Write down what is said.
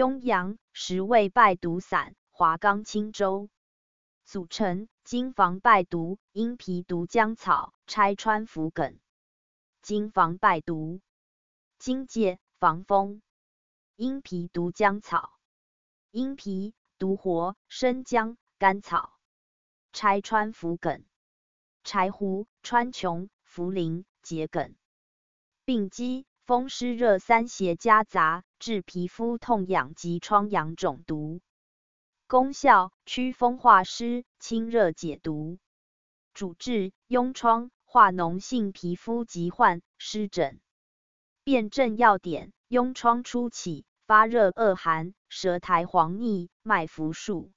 雍阳十味败毒散，华冈清粥。组成：金防败毒，鹰皮毒姜草，拆穿桔梗。金防败毒，金芥、防风。鹰皮毒姜草，鹰皮毒活，生姜、甘草。拆穿桔梗，柴胡、川穹、茯苓、桔梗。病机：风湿热三邪夹杂，致皮肤痛痒及疮疡肿毒。功效：驱风化湿，清热解毒。主治：痈疮、化脓性皮肤疾患、湿疹。辨证要点：痈疮初起，发热恶寒，舌苔黄腻，脉浮数。